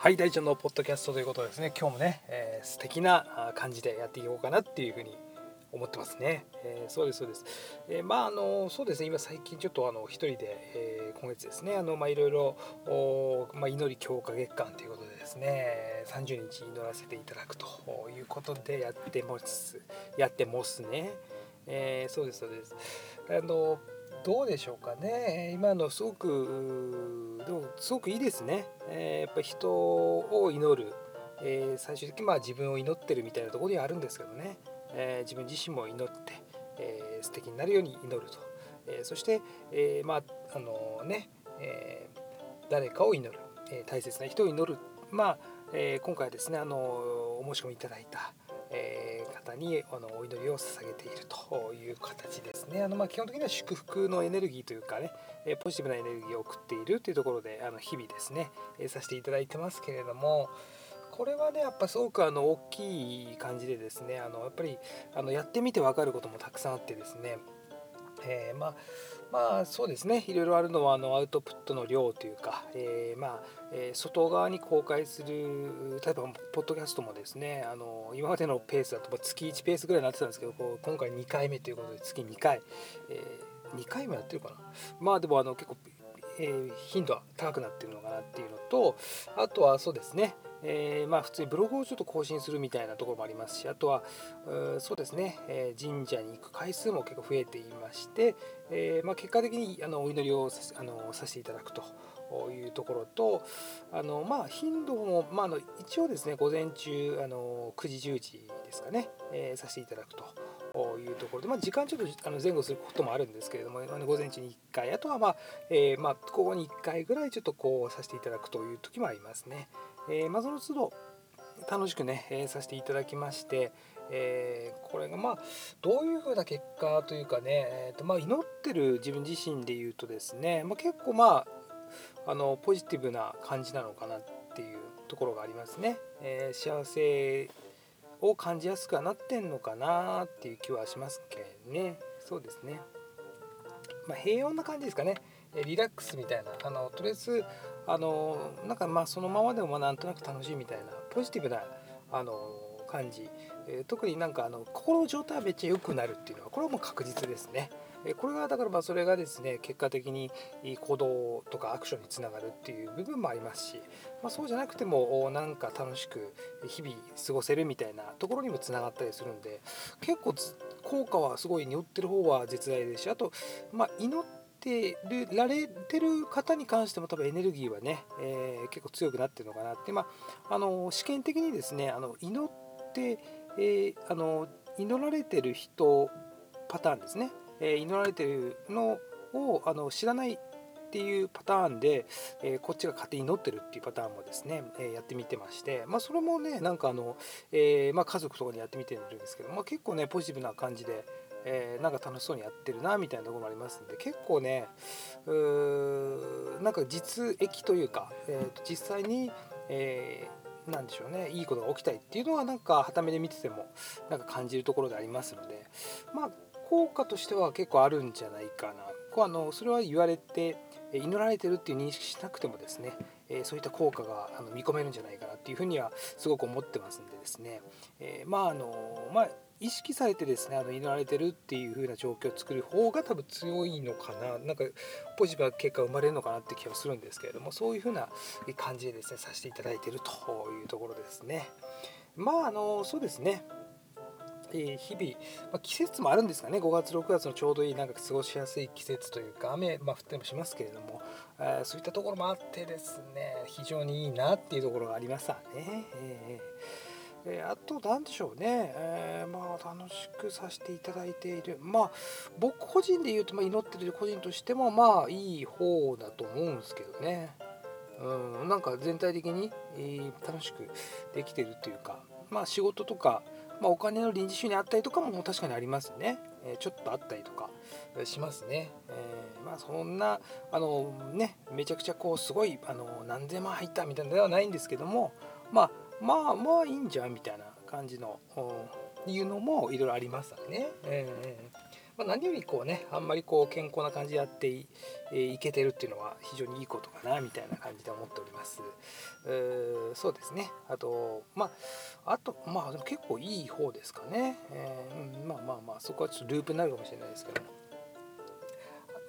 はい大ちゃんのポッドキャストということですね。今日もね、えー、素敵な感じでやっていこうかなっていうふうに思ってますね、えー、そうですそうです、えー、まああのそうですね。今最近ちょっとあの一人で、えー、今月ですね。あのまあいろいろまあ、祈り強化月間ということでですね30日祈らせていただくということでやってます。やってますね、えー、そうですそうです。あのどうでしょうかね。今のすごくでもすごくいいですね、えー、やっぱ人を祈る、えー、最終的にまあ自分を祈ってるみたいなところにはあるんですけどね、えー、自分自身も祈って、えー、素敵になるように祈ると、えー、そして、えー、まああのね、えー、誰かを祈る、えー、大切な人を祈る。まあ、えー、今回ですねあのお申し込みいただいた、方にあのお祈りを捧げているという形ですね。あのまあ基本的には祝福のエネルギーというかね、えポジティブなエネルギーを送っているというところであの日々ですね、えさせていただいてますけれども、これはねやっぱすごくあの大きい感じでですねあのやっぱりあのやってみて分かることもたくさんあってですね、えー、まあまあそうですね。いろいろあるのはあのアウトプットの量というか、えー、まあ、えー、外側に公開する例えばポッドキャストもですねあの今までのペースだと月1ペースぐらいになってたんですけどこう今回2回目ということで月2回、えー、2回もやってるかな。まあでもあの結構、え、頻度は高くなってるのかなっていうのとあとはそうですね。えー、まあ普通にブログをちょっと更新するみたいなところもありますしあとはそうですね、えー、神社に行く回数も結構増えていまして、えー、まあ、結果的にあのお祈りをあのさせていただくというところとあの、まあ、頻度も、まあ、あの一応ですね午前中あの9時10時ですかね、えさせていただくと。いうところで、まあ、時間ちょっとあの前後することもあるんですけれども、午前中に1回あとはまあ、えー、まあ、午後に1回ぐらいちょっとこうさせていただくという時もありますね。えー、まあ、その都度楽しくね、えー、させていただきまして、えー、これがまあどういうふうな結果というかね、えーとまあ、祈ってる自分自身で言うとですね、まあ、結構まああのポジティブな感じなのかなっていうところがありますね。えー、幸せを感じやすくはなってんのかなっていう気はしますけどねそうですね。まあ、平穏な感じですかね。リラックスみたいなあのとりあえずあのなんかまあそのままでもなんとなく楽しいみたいなポジティブなあの感じ、えー、特になんかあの心の状態はめっちゃ良くなるっていうのはこれはもう確実ですね。えこれがだからまあそれがですね結果的に行動とかアクションにつながるっていう部分もありますし、まあ、そうじゃなくてもなんか楽しく日々過ごせるみたいなところにもつながったりするんで結構効果はすごい祈ってる方は絶大ですしあと、まあ、祈っててられてる方に関しても多分エネルギーはね、えー、結構強くなってるのかなって、まあ、あの試験的にですねあの祈って、えー、あの祈られてる人パターンですね、えー、祈られてるのをあの知らないっていうパターンで、えー、こっちが勝手に祈ってるっていうパターンもですね、えー、やってみてまして、まあ、それもねなんかあの、えー、まあ、家族とかにやってみてるんですけど、まあ、結構ねポジティブな感じで、えー、なんか楽しそうにやってるなみたいなところもありますんで結構ねうーなんか実益というか、えー、と実際に、えー、なんでしょうねいいことが起きたりっていうのはなんかはためで見ててもなんか感じるところでありますのでまあ効果としては結構あるんじゃないかな。こうあのそれは言われて祈られてるっていう認識しなくてもですね、えそういった効果があの見込めるんじゃないかなっていうふうにはすごく思ってますんでですね、えまああのまあ意識されてですねあの祈られてるっていう風な状況を作る方が多分強いのかな。なんかポジティブな結果生まれるのかなって気はするんですけれどもそういう風な感じでですねさせていただいてるというところですね。まああのそうですね。え日々、まあ、季節もあるんですかね。5月6月のちょうどいいなんか過ごしやすい季節というか雨、まあ、降ってもしますけれども、え、そういったところもあってですね非常にいいなっていうところがありましたね。えー。え、あと何でしょうね、えー、まあ楽しくさせていただいている。まあ僕個人で言うと、まあ、祈ってる個人としてもまあいい方だと思うんですけどね。うんなんか全体的に、えー、楽しくできてるっていうかまあ仕事とか、まあ、お金の臨時収入あったりとかも確かにありますね、えちょっとあったりとかしますね、えまあそんなあのねめちゃくちゃこうすごいあの何千万入ったみたいなのではないんですけどもまあまあまあいいんじゃんみたいな感じのいうのもいろいろありますね。えーまあ、何よりこうねあんまりこう健康な感じでやってい,、えー、いけてるっていうのは非常にいいことかなみたいな感じで思っております。うそうですねあとまああとまあでも結構いい方ですかね、えー、うん、まあまあまあそこはちょっとループになるかもしれないですけども。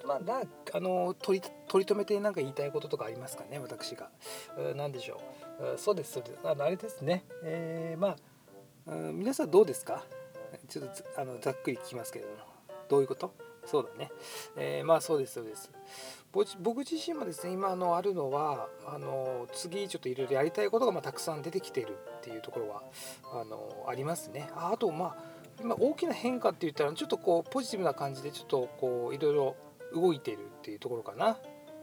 まあ、なあの取り取り留めて何か言いたいこととかありますかね私が。何でしょう。そうですそうです。あのあれですね、えー、まあ皆さんどうですか？ちょっとあのざっくり聞きますけれども。どういうこと？そうだね、えー、まあそうですそうです。僕自身もですね今のあるのはあの次ちょっといろいろやりたいことがまあたくさん出てきてるっていうところはあのありますね。ああとまあ今大きな変化って言ったらちょっとこうポジティブな感じでちょっとこういろいろ動いてるっていうところかな。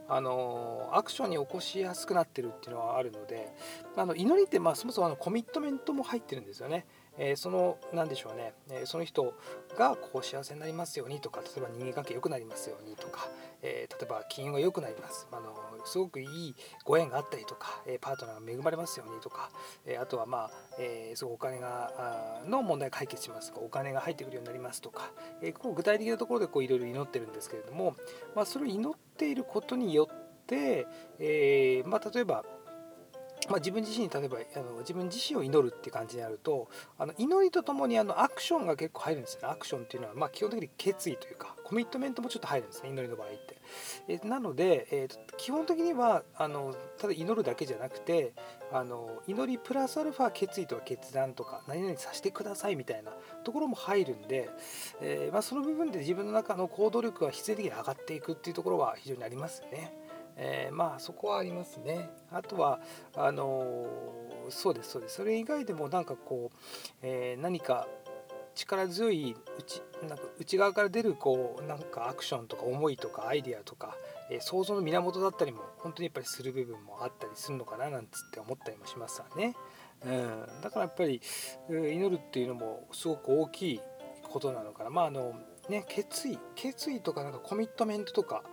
あのアクションに起こしやすくなってるっていうのはあるのであの祈りってまあそもそもあのコミットメントも入ってるんですよね。えー、その何でしょうね、えー、その人がこう幸せになりますようにとか例えば人間関係良くなりますようにとか、えー、例えば金運が良くなります。あのすごくいいご縁があったりとか、えパートナーが恵まれますようにとか、えあとはまあ、えすごくお金がの問題解決しますとかお金が入ってくるようになりますとか、えこう具体的なところでいろいろ祈ってるんですけれども、まあ、それを祈っていることによって、えまあ、例えばまあ、自分自身に例えばあの自分自身を祈るって感じになるとあの祈りとともにあのアクションが結構入るんですよねアクションっていうのは、まあ、基本的に決意というかコミットメントもちょっと入るんですね祈りの場合って。えなので、えー、基本的にはあのただ祈るだけじゃなくてあの祈りプラスアルファ決意とか決断とか何々させてくださいみたいなところも入るんで、えー、まあ、その部分で自分の中の行動力が必然的に上がっていくっていうところは非常にありますよね。えー、まあそこはありますね。あとはあのー、そうですそうですそれ以外でもなんかこう、えー、何か力強い内なんか内側から出るこうなんかアクションとか思いとかアイデアとか、えー、想像の源だったりも本当にやっぱりする部分もあったりするのかななんつって思ったりもしますわね。うん、だからやっぱり祈るっていうのもすごく大きいことなのかな。まああのね決意決意とかなんかコミットメントとか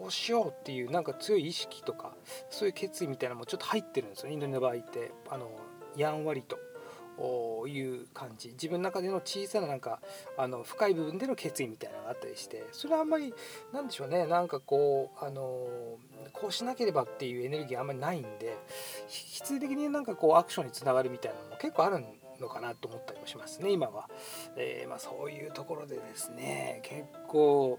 こうしようっていうなんか強い意識とかそういう決意みたいなのもちょっと入ってるんですよインドネの場合ってあのやんわりと。いう感じ。自分の中での小さななんかあの深い部分での決意みたいなのがあったりしてそれはあんまりなんでしょうね。なんかこうあのこうしなければっていうエネルギーあんまりないんで必然的になんかこうアクションにつながるみたいなのも結構あるのかなと思ったりもしますね今は、えー、まあ、そういうところでですね結構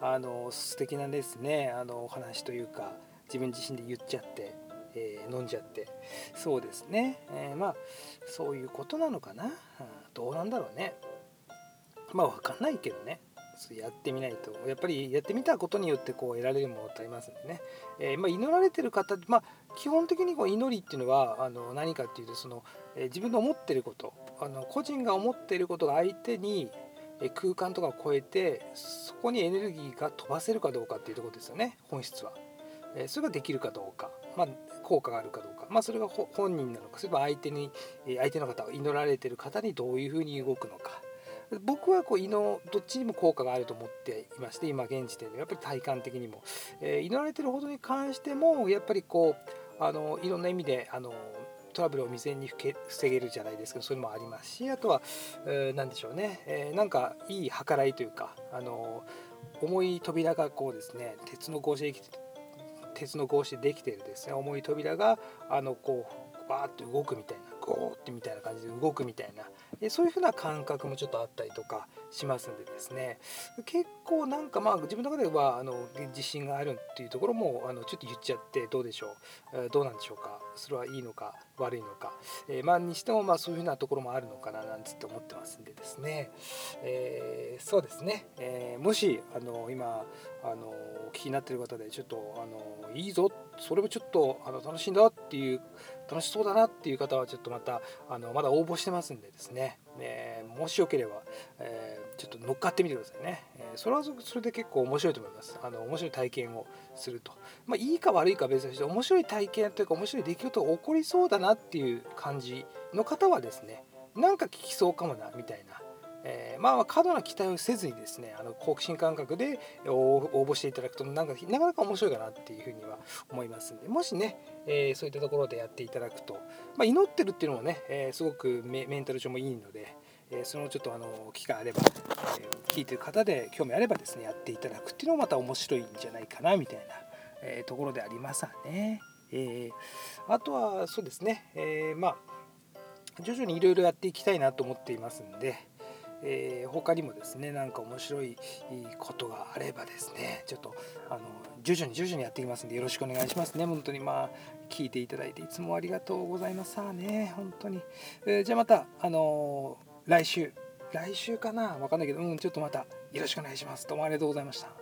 あの素敵なですねあのお話というか自分自身で言っちゃって、えー、飲んじゃって。そうですね、えー、まあそういうことなのかな、うん、どうなんだろうね。まあ分かんないけどね。やってみないと。やっぱりやってみたことによってこう得られるものってありますんでね、えー、まあ、祈られてる方まあ基本的にこう祈りっていうのはあの何かっていうとその、え自分の思ってることあの個人が思っていることが相手に空間とかを超えてそこにエネルギーが飛ばせるかどうかっていうとこですよね本質は。それができるかどうか、まあ、効果があるかどうか、まあ、それが本人なのかそれば相手に相手の方祈られてる方にどういうふうに動くのか。僕はこう祈どっちにも効果があると思っていまして今現時点でやっぱり体感的にも、えー、祈られてるほどに関してもやっぱりこうあのいろんな意味であのトラブルを未然に防げるじゃないですけどそれもありますしあとは何でしょうね、えー、なんかいい計らいというかあの重い扉がこうですね鉄の格子で鉄の格子でできてるですね。重い扉があのこうバーッと動くみたいなゴーってみたいな感じで動くみたいなそういうふうな感覚もちょっとあったりとかしますんでですね。結構なんかまあ自分の中ではあの自信があるっていうところもあのちょっと言っちゃってどうでしょう。どうなんでしょうか。それはいいのか悪いのか、えー、まあにしてもまあそういうふうなところもあるのかななんつって思ってますんでですね、えー、そうですね、え、もしあの今あのお聞きになってる方でちょっとあのいいぞそれもちょっとあの楽しいんだっていう楽しそうだなっていう方はちょっとまたあのまだ応募してますんでですね、え、もしよければ、えー、ちょっと乗っかってみてくださいね、えー、それはそれで結構面白いと思います。あの面白い体験をすると。まあいいか悪いか別として面白い体験というか面白い出来事が起こりそうだなっていう感じの方はですねなんか聞きそうかもなみたいなえー、まあ過度な期待をせずにですねあの好奇心感覚で応募していただくとなんかなかなか面白いかなっていうふうには思いますんでもしね、えー、そういったところでやっていただくと、まあ、祈ってるっていうのもね、えー、すごくメンタル上もいいので、えそのちょっとあの機会あれば、え聞いてる方で興味あればですねやっていただくっていうのもまた面白いんじゃないかなみたいな、えところでありますわね。え、あとはそうですね、え、まあ徐々にいろいろやっていきたいなと思っていますんで、えー、他にもですね何か面白いことがあればですねちょっとあの徐々に徐々にやっていきますんでよろしくお願いしますね。本当にまあ聞いていただいていつもありがとうございますさあね本当に、えー、じゃあまたあのー、来週。来週かな？わかんないけどうんちょっとまたよろしくお願いします。どうもありがとうございました。